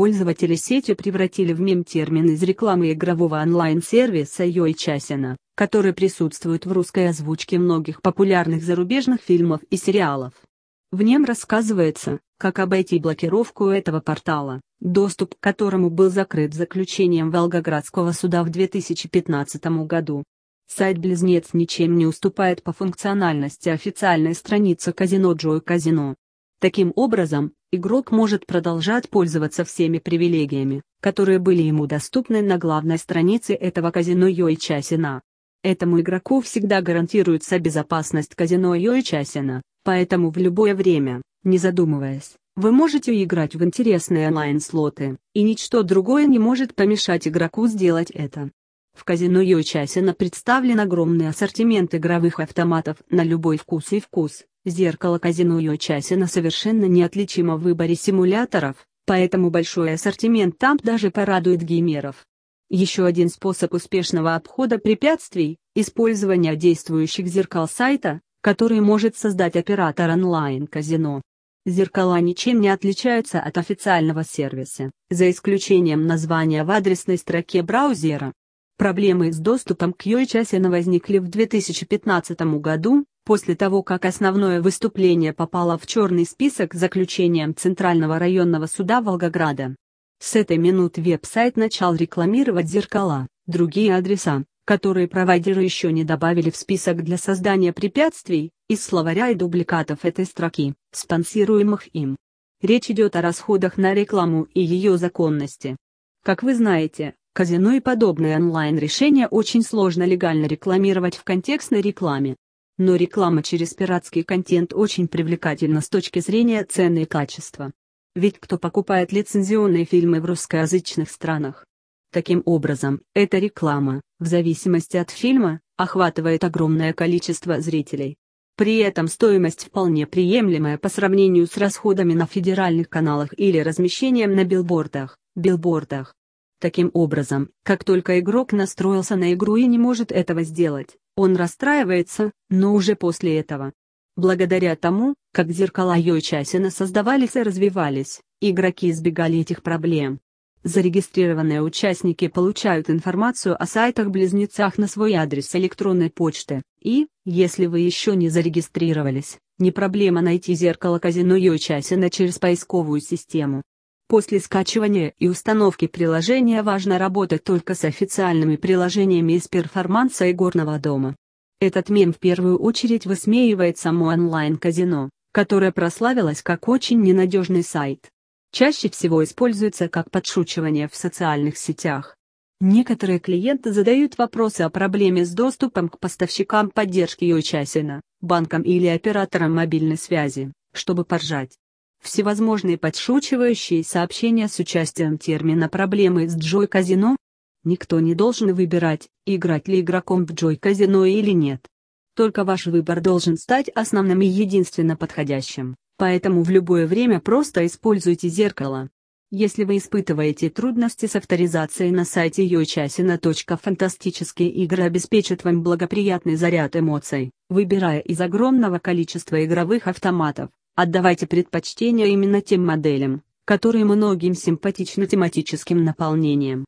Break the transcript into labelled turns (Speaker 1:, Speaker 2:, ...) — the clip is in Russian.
Speaker 1: Пользователи сети превратили в мем термин из рекламы игрового онлайн-сервиса Йойчасина, который присутствует в русской озвучке многих популярных зарубежных фильмов и сериалов. В нем рассказывается, как обойти блокировку этого портала, доступ к которому был закрыт заключением Волгоградского суда в 2015 году. Сайт-близнец ничем не уступает по функциональности официальной страницы казино Joy Казино. Таким образом, игрок может продолжать пользоваться всеми привилегиями, которые были ему доступны на главной странице этого казино Йой Часина. Этому игроку всегда гарантируется безопасность казино Йой Часина, Поэтому в любое время, не задумываясь, вы можете играть в интересные онлайн-слоты, и ничто другое не может помешать игроку сделать это. В казино Йочасина представлен огромный ассортимент игровых автоматов на любой вкус и вкус. Зеркало казино Йочасина совершенно неотличимо в выборе симуляторов, поэтому большой ассортимент там даже порадует геймеров. Еще один способ успешного обхода препятствий – использование действующих зеркал сайта, который может создать оператор онлайн-казино. Зеркала ничем не отличаются от официального сервиса, за исключением названия в адресной строке браузера. Проблемы с доступом к Йойчасина возникли в 2015 году, после того как основное выступление попало в черный список заключением Центрального районного суда Волгограда. С этой минуты веб-сайт начал рекламировать зеркала, другие адреса, которые провайдеры еще не добавили в список для создания препятствий, из словаря и дубликатов этой строки, спонсируемых им. Речь идет о расходах на рекламу и ее законности. Как вы знаете, казино и подобные онлайн-решения очень сложно легально рекламировать в контекстной рекламе. Но реклама через пиратский контент очень привлекательна с точки зрения цены и качества. Ведь кто покупает лицензионные фильмы в русскоязычных странах? Таким образом, эта реклама, в зависимости от фильма, охватывает огромное количество зрителей. При этом стоимость вполне приемлемая по сравнению с расходами на федеральных каналах или размещением на билбордах, билбордах. Таким образом, как только игрок настроился на игру и не может этого сделать, он расстраивается, но уже после этого. Благодаря тому, как зеркала Йойчасина создавались и развивались, игроки избегали этих проблем. Зарегистрированные участники получают информацию о сайтах-близнецах на свой адрес электронной почты, и, если вы еще не зарегистрировались, не проблема найти зеркало казино Йочасина через поисковую систему. После скачивания и установки приложения важно работать только с официальными приложениями из перформанса и горного дома. Этот мем в первую очередь высмеивает само онлайн-казино, которое прославилось как очень ненадежный сайт чаще всего используется как подшучивание в социальных сетях. Некоторые клиенты задают вопросы о проблеме с доступом к поставщикам поддержки Йочасина, банкам или операторам мобильной связи, чтобы поржать. Всевозможные подшучивающие сообщения с участием термина «проблемы с Джой Казино» Никто не должен выбирать, играть ли игроком в Джой Казино или нет. Только ваш выбор должен стать основным и единственно подходящим. Поэтому в любое время просто используйте зеркало. Если вы испытываете трудности с авторизацией на сайте yochasina. Фантастические игры обеспечат вам благоприятный заряд эмоций, выбирая из огромного количества игровых автоматов. Отдавайте предпочтение именно тем моделям, которые многим симпатичны тематическим наполнением.